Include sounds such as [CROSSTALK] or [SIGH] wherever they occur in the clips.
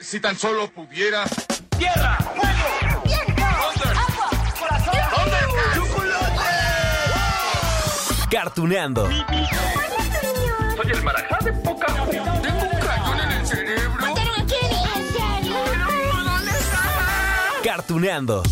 Si tan solo pudiera. ¡Tierra! ¡Fuego! ¡Viento! ¡Agua! ¡Corazón! ¡Chocolate! Cartuneando. Soy el marajá de poca Tengo un cañón en el cerebro. ¿Mataron a Kenny? ¿En serio? ¿Dónde está? Cartuneando.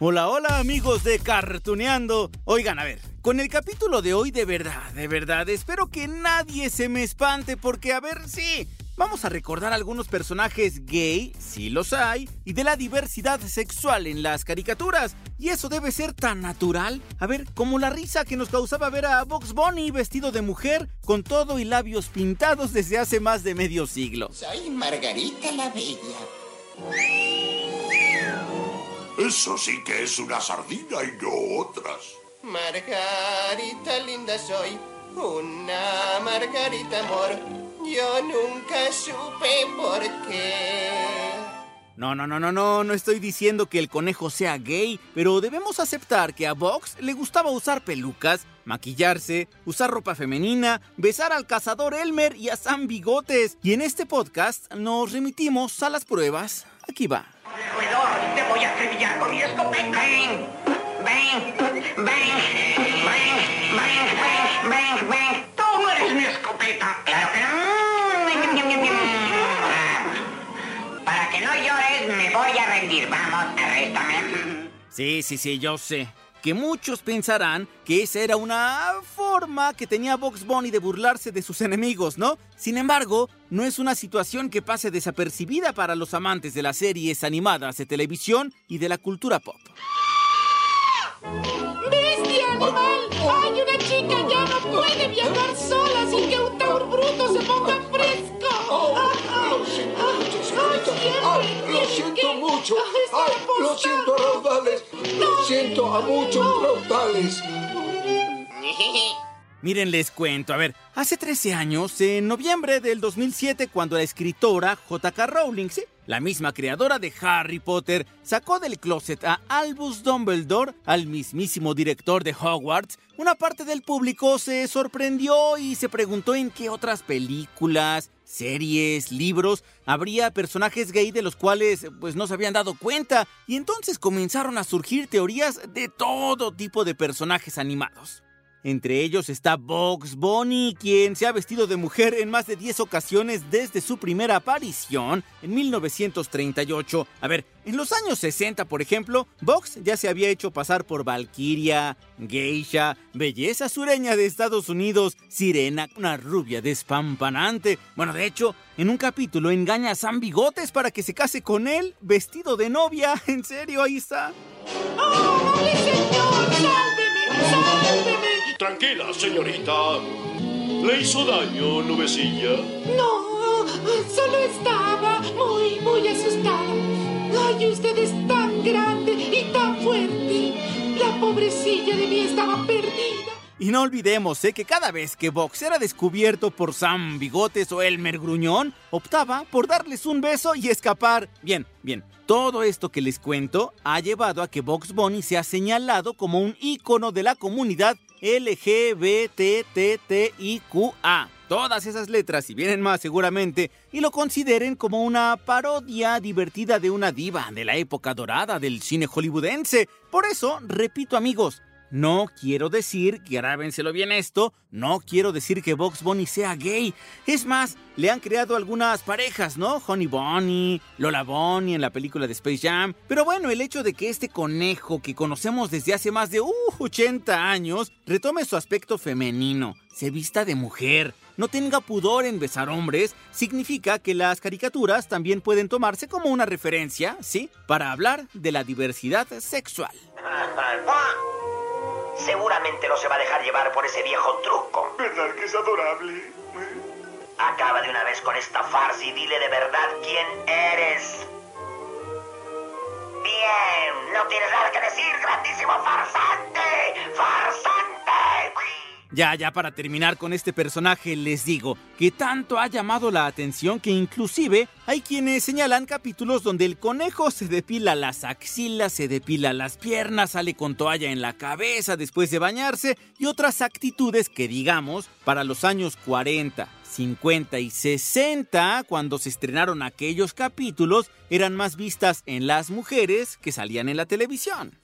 Hola, hola amigos de Cartuneando. Oigan, a ver, con el capítulo de hoy de verdad, de verdad, espero que nadie se me espante porque, a ver, sí, vamos a recordar algunos personajes gay, sí los hay, y de la diversidad sexual en las caricaturas. Y eso debe ser tan natural. A ver, como la risa que nos causaba ver a Box Bunny vestido de mujer, con todo y labios pintados desde hace más de medio siglo. Soy Margarita la Bella. Eso sí que es una sardina y no otras. Margarita linda soy, una Margarita amor. Yo nunca supe por qué. No, no, no, no, no, no estoy diciendo que el conejo sea gay, pero debemos aceptar que a Vox le gustaba usar pelucas, maquillarse, usar ropa femenina, besar al cazador Elmer y a Sam Bigotes. Y en este podcast nos remitimos a las pruebas. Aquí va. Roedor, te voy a acribillar con mi escopeta. Ven, ven, ven, ven, ven, ven, ven, ven. Tú no eres mi escopeta. Claro que no. Para que no llores, me voy a rendir. Vamos, arréstame. Sí, sí, sí, yo sé. Que muchos pensarán que esa era una forma que tenía Box Bunny de burlarse de sus enemigos, ¿no? Sin embargo, no es una situación que pase desapercibida para los amantes de las series animadas de televisión y de la cultura pop. ¡Bestia animal! ¡Hay una chica ya no puede viajar sola sin que un taur bruto se ponga fresco! Lo siento mucho, señorita. Ay, lo siento mucho. Ay, lo siento a raudales. Lo siento a muchos raudales. Miren, les cuento, a ver, hace 13 años, en noviembre del 2007, cuando la escritora J.K. Rowling, sí, la misma creadora de Harry Potter, sacó del closet a Albus Dumbledore, al mismísimo director de Hogwarts, una parte del público se sorprendió y se preguntó en qué otras películas, series, libros, habría personajes gay de los cuales pues no se habían dado cuenta y entonces comenzaron a surgir teorías de todo tipo de personajes animados. Entre ellos está Box Bunny, quien se ha vestido de mujer en más de 10 ocasiones desde su primera aparición en 1938. A ver, en los años 60, por ejemplo, Box ya se había hecho pasar por Valkyria, Geisha, belleza sureña de Estados Unidos, Sirena, una rubia despampanante. Bueno, de hecho, en un capítulo engaña a Sam Bigotes para que se case con él, vestido de novia. [LAUGHS] En serio, ahí está. ¡Oh, mi señor! Tranquila, señorita. ¿Le hizo daño, nubecilla? No, solo estaba muy, muy asustada. Ay, usted es tan grande y tan fuerte. La pobrecilla de mí estaba perdida. Y no olvidemos, ¿eh? que cada vez que Box era descubierto por Sam Bigotes o Elmer Gruñón, optaba por darles un beso y escapar. Bien, bien. Todo esto que les cuento ha llevado a que Box Bunny sea señalado como un ícono de la comunidad LGBTTIQA. Todas esas letras, y vienen más seguramente, y lo consideren como una parodia divertida de una diva de la época dorada del cine hollywoodense. Por eso, repito amigos, no quiero decir, grábenselo bien esto, no quiero decir que Box Bunny sea gay. Es más, le han creado algunas parejas, ¿no? Honey Bunny, Lola Bunny en la película de Space Jam. Pero bueno, el hecho de que este conejo que conocemos desde hace más de uh, 80 años retome su aspecto femenino, se vista de mujer, no tenga pudor en besar hombres, significa que las caricaturas también pueden tomarse como una referencia, ¿sí? Para hablar de la diversidad sexual. [LAUGHS] Seguramente no se va a dejar llevar por ese viejo truco. ¿Verdad que es adorable? Acaba de una vez con esta farsa y dile de verdad quién eres. Bien, no tienes nada que decir, grandísimo farsante. ¡Farsante! Ya, ya para terminar con este personaje les digo que tanto ha llamado la atención que inclusive hay quienes señalan capítulos donde el conejo se depila las axilas, se depila las piernas, sale con toalla en la cabeza después de bañarse y otras actitudes que digamos para los años 40, 50 y 60, cuando se estrenaron aquellos capítulos, eran más vistas en las mujeres que salían en la televisión.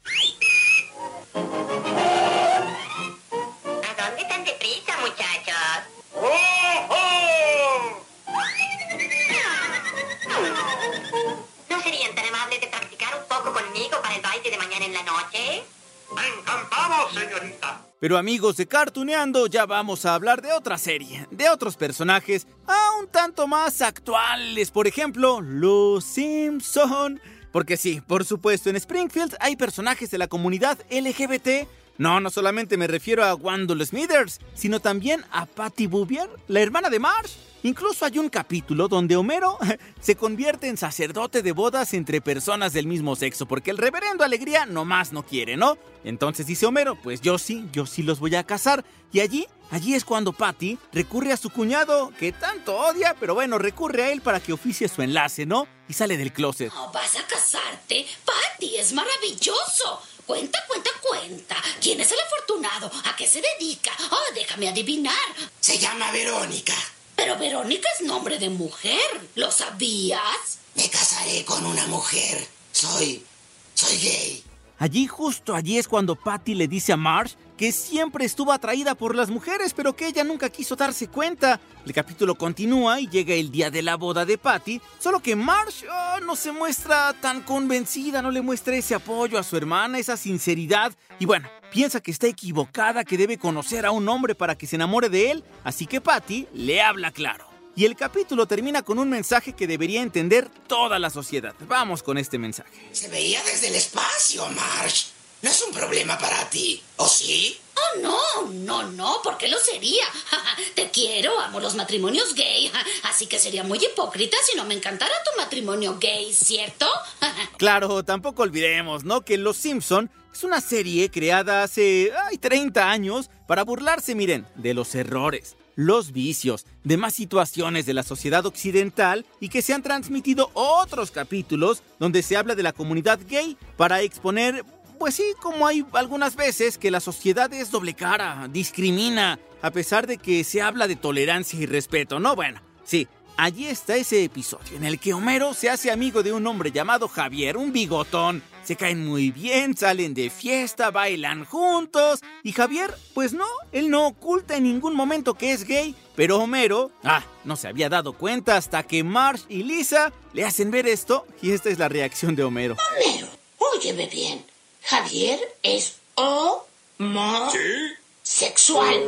Encantado, señorita. Pero amigos de Cartuneando, ya vamos a hablar de otra serie, de otros personajes, a un tanto más actuales. Por ejemplo, Los Simpson. Porque sí, por supuesto, en Springfield hay personajes de la comunidad LGBT. No, no solamente me refiero a Wendell Smithers, sino también a Patty Bouvier, la hermana de Marge. Incluso hay un capítulo donde Homero [LAUGHS] se convierte en sacerdote de bodas entre personas del mismo sexo, porque el reverendo Alegría nomás no quiere, ¿no? Entonces dice Homero, pues yo sí, yo sí los voy a casar. Y allí, allí es cuando Patty recurre a su cuñado, que tanto odia, pero bueno, recurre a él para que oficie su enlace, ¿no? Y sale del closet. Oh, ¿Vas a casarte? Patty, es maravilloso. Cuenta, cuenta, cuenta. ¿Quién es el afortunado? ¿A qué se dedica? Oh, déjame adivinar. Se llama Verónica. Pero Verónica es nombre de mujer. ¿Lo sabías? Me casaré con una mujer. Soy. soy gay. Allí, justo allí es cuando Patty le dice a Marge que siempre estuvo atraída por las mujeres, pero que ella nunca quiso darse cuenta. El capítulo continúa y llega el día de la boda de Patty, solo que Marge oh, no se muestra tan convencida, no le muestra ese apoyo a su hermana, esa sinceridad, y bueno, piensa que está equivocada, que debe conocer a un hombre para que se enamore de él, así que Patty le habla claro. Y el capítulo termina con un mensaje que debería entender toda la sociedad. Vamos con este mensaje. Se veía desde el espacio, Marge. No es un problema para ti, ¿o sí? Oh, no, no, no, ¿por qué lo sería? [LAUGHS] Te quiero, amo los matrimonios gay, [LAUGHS] así que sería muy hipócrita si no me encantara tu matrimonio gay, ¿cierto? [LAUGHS] Claro, tampoco olvidemos, ¿no? Que Los Simpson es una serie creada hace ay, 30 años para burlarse, miren, de los errores, los vicios, demás situaciones de la sociedad occidental y que se han transmitido otros capítulos donde se habla de la comunidad gay para exponer, pues sí, como hay algunas veces que la sociedad es doble cara, discrimina, a pesar de que se habla de tolerancia y respeto, ¿no? Bueno, sí, allí está ese episodio en el que Homero se hace amigo de un hombre llamado Javier, un bigotón. Se caen muy bien, salen de fiesta, bailan juntos. Y Javier, pues no, él no oculta en ningún momento que es gay. Pero Homero, ah, no se había dado cuenta hasta que Marge y Lisa le hacen ver esto. Y esta es la reacción de Homero. Homero, óyeme bien. Javier es homosexual.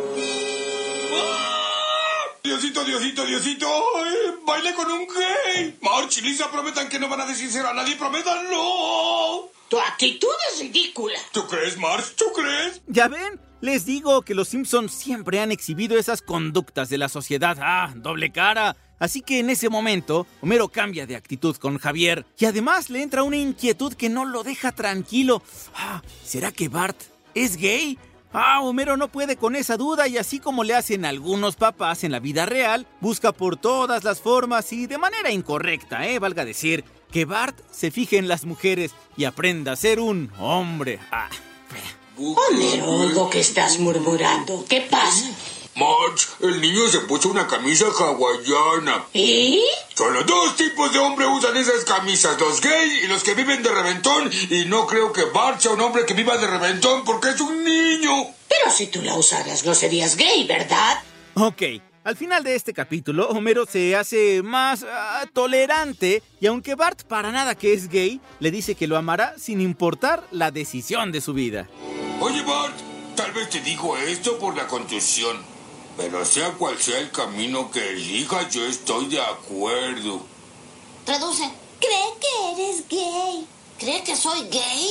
Diosito, Diosito, Diosito, ¡ay! baile con un gay. March y Lisa prometan que no van a decírselo a nadie, prométanlo. Tu actitud es ridícula. ¿Tú crees, March? ¿Tú crees? ¿Ya ven? Les digo que los Simpsons siempre han exhibido esas conductas de la sociedad. Ah, doble cara. Así que en ese momento, Homero cambia de actitud con Javier y además le entra una inquietud que no lo deja tranquilo. Ah, ¿será que Bart es gay? Ah, Homero no puede con esa duda y así como le hacen algunos papás en la vida real, busca por todas las formas y de manera incorrecta, eh, valga decir, que Bart se fije en las mujeres y aprenda a ser un hombre. Ah, Homero, oigo que estás murmurando. ¿Qué pasa? March, el niño se puso una camisa hawaiana. ¿Y? Solo dos tipos de hombre usan esas camisas, los gay y los que viven de reventón. Y no creo que Bart sea un hombre que viva de reventón porque es un niño. Pero si tú la usaras, no serías gay, ¿verdad? Ok, al final de este capítulo, Homero se hace más ah, tolerante y aunque Bart para nada que es gay, le dice que lo amará sin importar la decisión de su vida. Oye, Bart, tal vez te digo esto por la contusión. Pero sea cual sea el camino que elijas, yo estoy de acuerdo. Traduce. Cree que eres gay. ¿Cree que soy gay?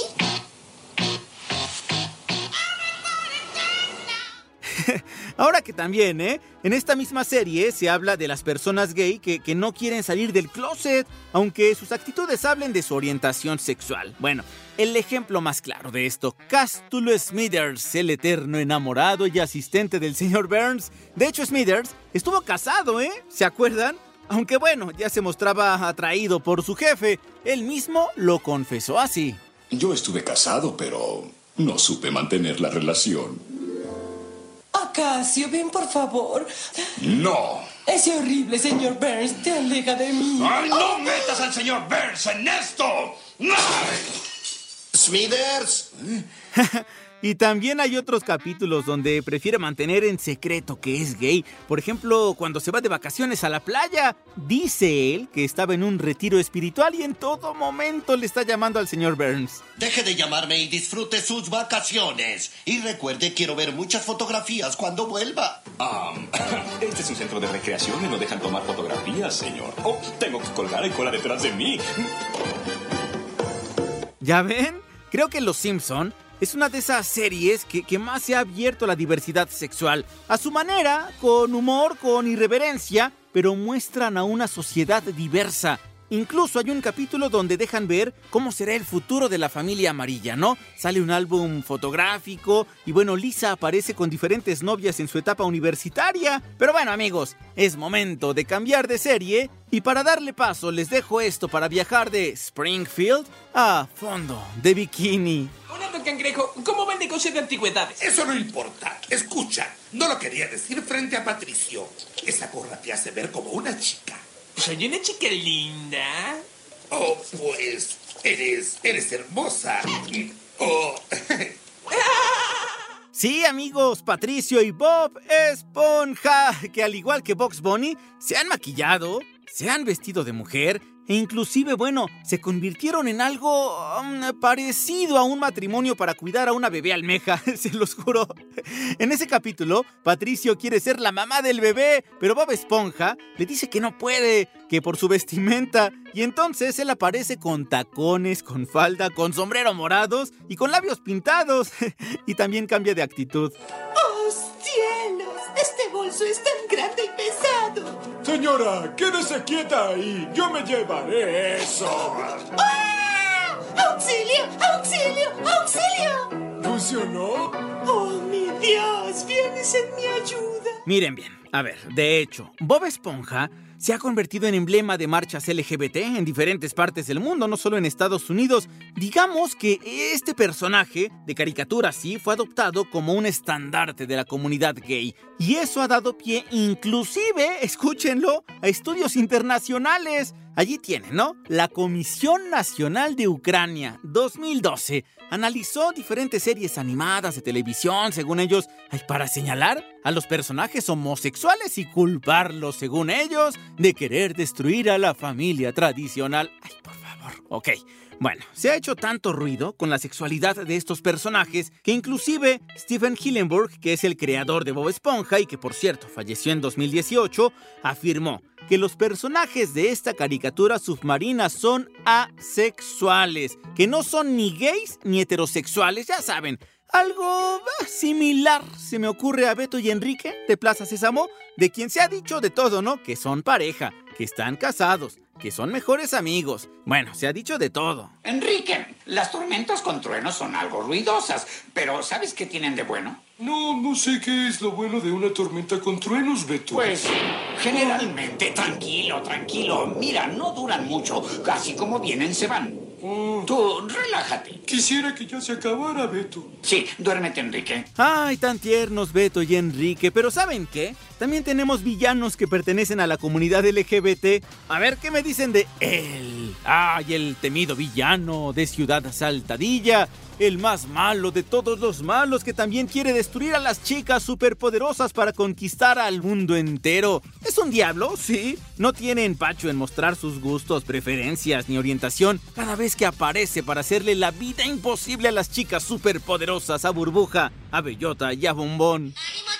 [LAUGHS] Ahora que también, ¿eh? En esta misma serie se habla de las personas gay que, no quieren salir del closet, aunque sus actitudes hablen de su orientación sexual. Bueno, el ejemplo más claro de esto, Castulo Smithers, el eterno enamorado y asistente del señor Burns. De hecho, Smithers estuvo casado, ¿eh? ¿Se acuerdan? Aunque bueno, ya se mostraba atraído por su jefe, él mismo lo confesó así. Yo estuve casado, pero no supe mantener la relación. Acacio, ven por favor. No. Ese horrible señor Burns te aleja de mí. ¡Ay, no metas al señor Burns en esto! ¡No! Smithers. [LAUGHS] Y también hay otros capítulos donde prefiere mantener en secreto que es gay. Por ejemplo, cuando se va de vacaciones a la playa, dice él que estaba en un retiro espiritual y en todo momento le está llamando al señor Burns. Deje de llamarme y disfrute sus vacaciones. Y recuerde, quiero ver muchas fotografías cuando vuelva. Um, [COUGHS] este es un centro de recreación y no dejan tomar fotografías, señor. Oh, tengo que colgar el cola detrás de mí. ¿Ya ven? Creo que Los Simpson es una de esas series que, más se ha abierto a la diversidad sexual. A su manera, con humor, con irreverencia, pero muestran a una sociedad diversa. Incluso hay un capítulo donde dejan ver cómo será el futuro de la familia amarilla, ¿no? Sale un álbum fotográfico y bueno, Lisa aparece con diferentes novias en su etapa universitaria. Pero bueno amigos, es momento de cambiar de serie y para darle paso les dejo esto para viajar de Springfield a fondo de bikini. Hola, Cangrejo, ¿cómo va el negocio de antigüedades? Eso no importa. Escucha, no lo quería decir frente a Patricio. Esa gorra te hace ver como una chica. Soy una chica linda. Oh, pues eres, eres hermosa. Oh. [LAUGHS] Sí, amigos, Patricio y Bob Esponja, que al igual que Box Bunny, se han maquillado, se han vestido de mujer inclusive, bueno, se convirtieron en algo um, parecido a un matrimonio para cuidar a una bebé almeja, [LAUGHS] se los juro. En ese capítulo, Patricio quiere ser la mamá del bebé, pero Bob Esponja le dice que no puede, que por su vestimenta, y entonces él aparece con tacones, con falda, con sombrero morados y con labios pintados, [LAUGHS] y también cambia de actitud. ¡Oh, cielos! Este bolso es tan grande y pesado. Señora, quédese quieta ahí. Yo me llevaré eso. ¡Ah! ¡Auxilio! ¡Auxilio! ¡Auxilio! ¿Funcionó? ¡Oh, mi Dios! ¡Vienes en mi ayuda! Miren bien, a ver, de hecho, Bob Esponja se ha convertido en emblema de marchas LGBT en diferentes partes del mundo, no solo en Estados Unidos. Digamos que este personaje de caricatura sí fue adoptado como un estandarte de la comunidad gay. Y eso ha dado pie inclusive, [LAUGHS] escúchenlo, a estudios internacionales. Allí tienen, ¿no? La Comisión Nacional de Ucrania 2012 analizó diferentes series animadas de televisión, según ellos, para señalar a los personajes homosexuales y culparlos, según ellos, de querer destruir a la familia tradicional. Ay, por favor. Ok. Bueno, se ha hecho tanto ruido con la sexualidad de estos personajes que inclusive Stephen Hillenburg, que es el creador de Bob Esponja y que por cierto falleció en 2018, afirmó que los personajes de esta caricatura submarina son asexuales, que no son ni gays ni heterosexuales, ya saben. Algo similar se me ocurre a Beto y Enrique de Plaza Sésamo, de quien se ha dicho de todo, ¿no? Que son pareja, que están casados, que son mejores amigos. Bueno, se ha dicho de todo. Enrique, las tormentas con truenos son algo ruidosas, pero ¿sabes qué tienen de bueno? No, no sé qué es lo bueno de una tormenta con truenos, Beto. Pues, generalmente, tranquilo, tranquilo. Mira, no duran mucho. Casi como vienen, se van. Oh. Tú, relájate. Quisiera que ya se acabara, Beto. Sí, duérmete, Enrique. Ay, tan tiernos Beto y Enrique. Pero ¿saben qué? También tenemos villanos que pertenecen a la comunidad LGBT. A ver, ¿qué me dicen de él? Ay, el temido villano de Ciudad Saltadilla. El más malo de todos los malos que también quiere destruir a las chicas superpoderosas para conquistar al mundo entero. ¿Es un diablo? Sí. No tiene empacho en mostrar sus gustos, preferencias ni orientación cada vez que aparece para hacerle la vida imposible a las chicas superpoderosas, a Burbuja, a Bellota y a Bombón. ¡Ánimo,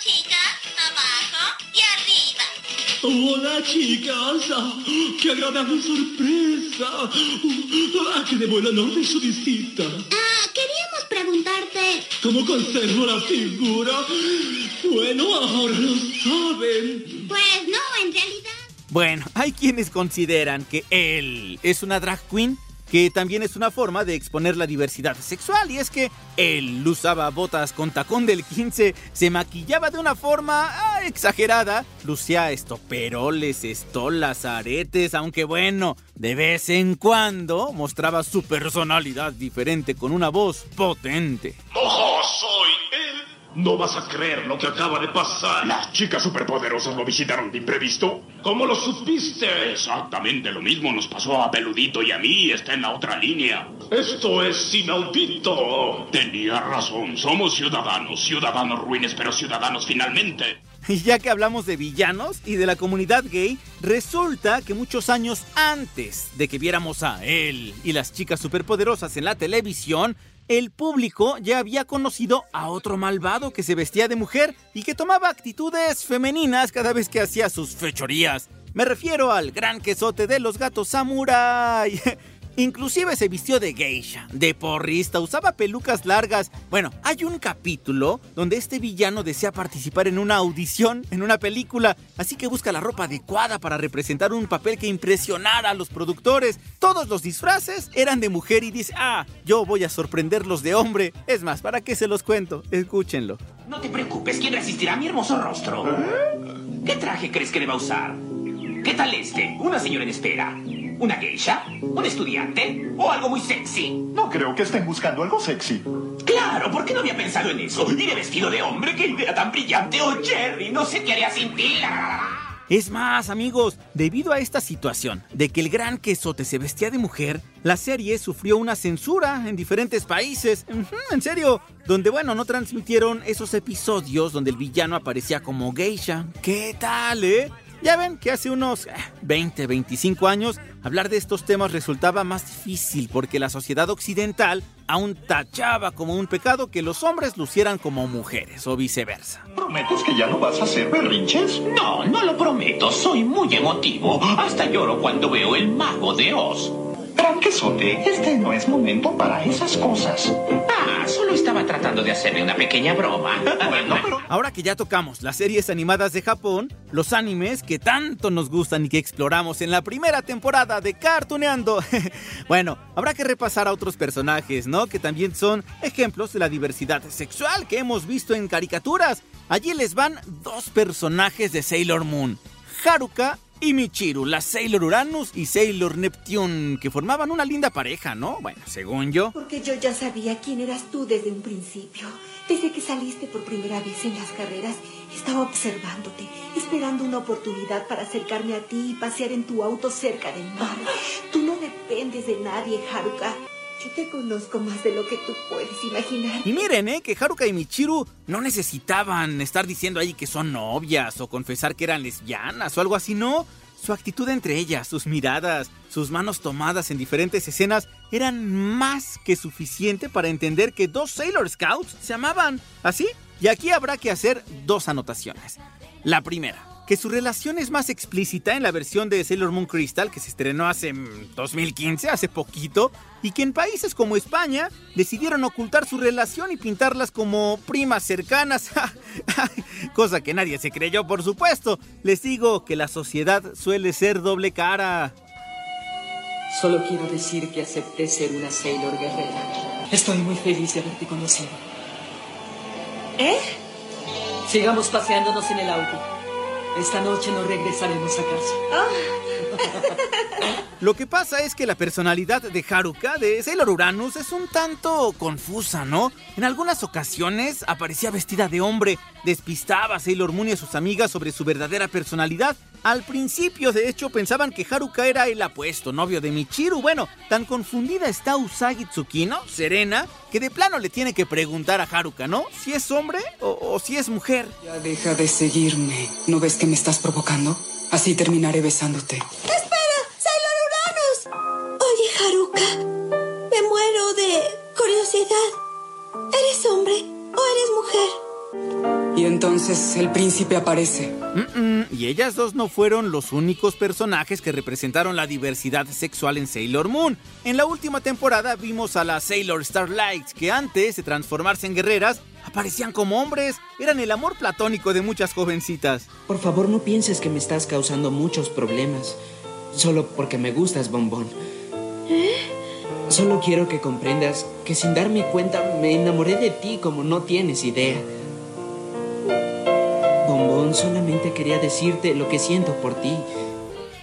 Hola, chicas. Ah, ¡Qué agradable sorpresa! ¿A qué debo el honor de su visita? Ah, queríamos preguntarte... ¿Cómo conservo la figura? Bueno, ahora lo saben. Pues no, en realidad. Bueno, hay quienes consideran que él es una drag queen, que también es una forma de exponer la diversidad sexual, y es que él usaba botas con tacón del 15, se maquillaba de una forma ah, exagerada, lucía estoperoles, estolas, aretes, aunque bueno, de vez en cuando mostraba su personalidad diferente con una voz potente. ¡Ojo, soy! No vas a creer lo que acaba de pasar. ¿Las chicas superpoderosas lo visitaron de imprevisto? ¿Cómo lo supiste? Exactamente lo mismo nos pasó a Peludito y a mí. Está en la otra línea. Esto es inaudito. Tenía razón. Somos ciudadanos. Ciudadanos ruines, pero ciudadanos finalmente. Y ya que hablamos de villanos y de la comunidad gay, resulta que muchos años antes de que viéramos a él y las chicas superpoderosas en la televisión, el público ya había conocido a otro malvado que se vestía de mujer y que tomaba actitudes femeninas cada vez que hacía sus fechorías. Me refiero al gran quesote de los gatos samurai. [LAUGHS] Inclusive se vistió de geisha, de porrista, usaba pelucas largas. Bueno, hay un capítulo donde este villano desea participar en una audición, en una película, así que busca la ropa adecuada para representar un papel que impresionara a los productores. Todos los disfraces eran de mujer y dice, ah, yo voy a sorprenderlos de hombre. Es más, ¿para qué se los cuento? Escúchenlo. No te preocupes, ¿quién resistirá a mi hermoso rostro? ¿Qué traje crees que deba usar? ¿Qué tal este? ¿Una señora en espera? ¿Una geisha? ¿Un estudiante? ¿O algo muy sexy? No creo que estén buscando algo sexy. Claro, ¿por qué no había pensado en eso? Iré vestido de hombre, qué idea tan brillante. Oh, Jerry, no sé qué haría sin ti. Es más, amigos, debido a esta situación de que el gran quesote se vestía de mujer, la serie sufrió una censura en diferentes países. En serio, donde bueno, no transmitieron esos episodios donde el villano aparecía como geisha. ¿Qué tal, eh? Ya ven que hace unos eh, 20, 25 años hablar de estos temas resultaba más difícil porque la sociedad occidental aún tachaba como un pecado que los hombres lucieran como mujeres o viceversa. ¿Prometes que ya no vas a hacer berrinches? No, no lo prometo. Soy muy emotivo. Hasta lloro cuando veo el mago de Oz. Gran quesote, este no es momento para esas cosas. Ah, solo estaba tratando de hacerle una pequeña broma. [LAUGHS] Bueno, pero Ahora que ya tocamos las series animadas de Japón, los animes que tanto nos gustan y que exploramos en la primera temporada de Cartooneando, [LAUGHS] bueno, habrá que repasar a otros personajes, ¿no? Que también son ejemplos de la diversidad sexual que hemos visto en caricaturas. Allí les van dos personajes de Sailor Moon, Haruka y Michiru, la Sailor Uranus y Sailor Neptune, que formaban una linda pareja, ¿no? Bueno, según yo. Porque yo ya sabía quién eras tú desde un principio. Desde que saliste por primera vez en las carreras, estaba observándote, esperando una oportunidad para acercarme a ti y pasear en tu auto cerca del mar. Tú no dependes de nadie, Haruka. Yo te conozco más de lo que tú puedes imaginar. Y miren, ¿eh? Que Haruka y Michiru no necesitaban estar diciendo ahí que son novias o confesar que eran lesbianas o algo así, no. Su actitud entre ellas, sus miradas, sus manos tomadas en diferentes escenas eran más que suficiente para entender que dos Sailor Scouts se amaban. ¿Así? Y aquí habrá que hacer dos anotaciones. La primera, que su relación es más explícita en la versión de Sailor Moon Crystal que se estrenó hace mm, 2015, hace poquito, y que en países como España decidieron ocultar su relación y pintarlas como primas cercanas, [LAUGHS] cosa que nadie se creyó por supuesto. Les digo que la sociedad suele ser doble cara. Solo quiero decir que acepté ser una Sailor guerrera. Estoy muy feliz de haberte conocido. ¿Eh? Sigamos paseándonos en el auto. Esta noche no regresaremos a casa. Lo que pasa es que la personalidad de Haruka de Sailor Uranus es un tanto confusa, ¿no? En algunas ocasiones aparecía vestida de hombre, despistaba a Sailor Moon y a sus amigas sobre su verdadera personalidad. Al principio, de hecho, pensaban que Haruka era el apuesto novio de Michiru. Bueno, tan confundida está Usagi Tsukino, Serena, que de plano le tiene que preguntar a Haruka, ¿no? Si es hombre o, o si es mujer. Ya deja de seguirme. ¿No ves que me estás provocando? Así terminaré besándote. ¿Eres hombre o eres mujer? Y entonces el príncipe aparece. Y ellas dos no fueron los únicos personajes que representaron la diversidad sexual en Sailor Moon. En la última temporada vimos a las Sailor Starlights, que antes de transformarse en guerreras, Aparecían como hombres, eran el amor platónico de muchas jovencitas. Por favor, no pienses que me estás causando muchos problemas. Solo porque me gustas, bombón. ¿Eh? Solo quiero que comprendas que sin darme cuenta me enamoré de ti como no tienes idea. Bombón, solamente quería decirte lo que siento por ti.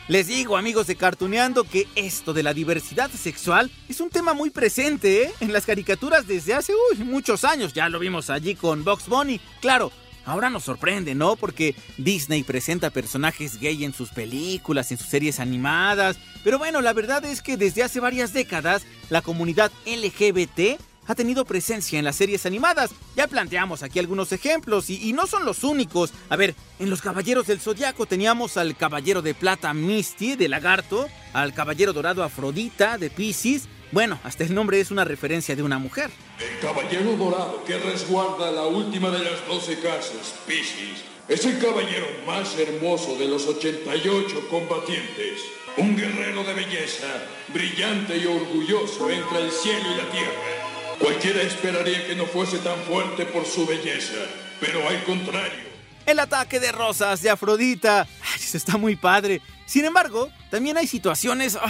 Les digo, amigos de Cartuneando, que esto de la diversidad sexual es un tema muy presente ¿eh? en las caricaturas desde hace muchos años. Ya lo vimos allí con Box Bunny. Claro, ahora nos sorprende, ¿no? Porque Disney presenta personajes gay en sus películas, en sus series animadas. Pero bueno, la verdad es que desde hace varias décadas la comunidad LGBT ha tenido presencia en las series animadas. Ya planteamos aquí algunos ejemplos y, y, no son los únicos. A ver, en los Caballeros del Zodiaco teníamos al Caballero de Plata Misty de Lagarto, al Caballero Dorado Afrodita de Pisces. Bueno, hasta el nombre es una referencia de una mujer. El Caballero Dorado que resguarda la última de las 12 casas, Pisces, es el caballero más hermoso de los 88 combatientes. Un guerrero de belleza, brillante y orgulloso entre el cielo y la tierra. Cualquiera esperaría que no fuese tan fuerte por su belleza, pero al contrario. El ataque de rosas de Afrodita. Ay, eso está muy padre. Sin embargo, también hay situaciones, oh,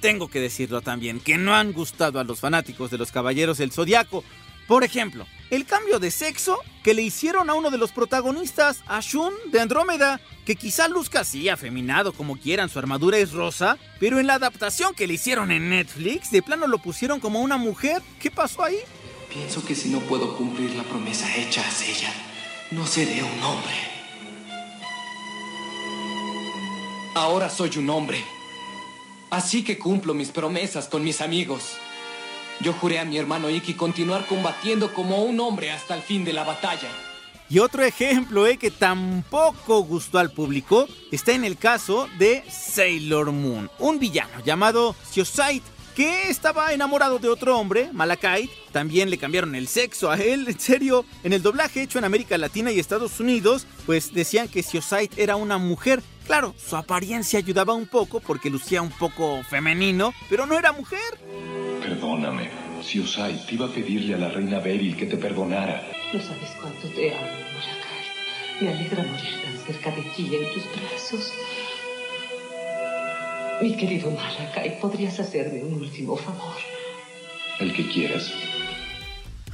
tengo que decirlo también, que no han gustado a los fanáticos de los Caballeros del Zodiaco. Por ejemplo, el cambio de sexo que le hicieron a uno de los protagonistas, a Shun de Andrómeda, que quizá luzca así afeminado como quieran, su armadura es rosa, pero en la adaptación que le hicieron en Netflix, de plano lo pusieron como una mujer. ¿Qué pasó ahí? Pienso que si no puedo cumplir la promesa hecha a ella, no seré un hombre. Ahora soy un hombre. Así que cumplo mis promesas con mis amigos. Yo juré a mi hermano Iki continuar combatiendo como un hombre hasta el fin de la batalla. Y otro ejemplo eh, que tampoco gustó al público está en el caso de Sailor Moon, un villano llamado Siosite que estaba enamorado de otro hombre, Malakite. También le cambiaron el sexo a él, en serio. En el doblaje hecho en América Latina y Estados Unidos, pues decían que Siosite era una mujer. Claro, su apariencia ayudaba un poco porque lucía un poco femenino, pero no era mujer. Perdóname. Siosai te iba a pedirle a la reina Beryl que te perdonara. No sabes cuánto te amo, Malakai. Me alegra morir tan cerca de ti en tus brazos. Mi querido Malakai, ¿podrías hacerme un último favor? El que quieras.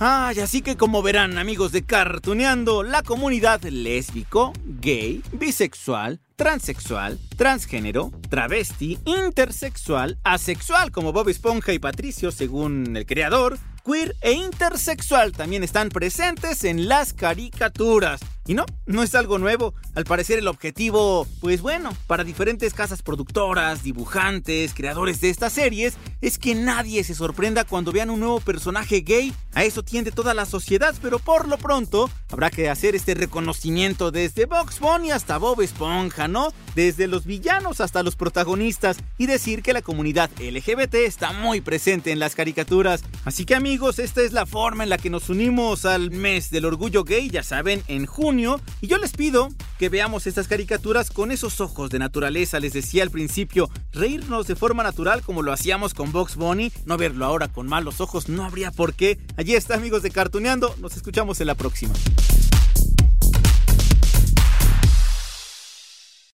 Ay, así que como verán, amigos de Cartuneando, la comunidad lésbico, gay, bisexual, transexual, transgénero, travesti, intersexual, asexual como Bob Esponja y Patricio según el creador, queer e intersexual también están presentes en las caricaturas. Y no, no es algo nuevo. Al parecer el objetivo, pues bueno, para diferentes casas productoras, dibujantes, creadores de estas series, es que nadie se sorprenda cuando vean un nuevo personaje gay. A eso tiende toda la sociedad, pero por lo pronto habrá que hacer este reconocimiento desde Box Bunny hasta Bob Esponja, ¿no? Desde los villanos hasta los protagonistas y decir que la comunidad LGBT está muy presente en las caricaturas. Así que amigos, esta es la forma en la que nos unimos al mes del orgullo gay, ya saben, en y yo les pido que veamos estas caricaturas con esos ojos de naturaleza. Les decía al principio, reírnos de forma natural como lo hacíamos con Box Bunny, no verlo ahora con malos ojos, no habría por qué. Allí está amigos de Cartuneando, nos escuchamos en la próxima.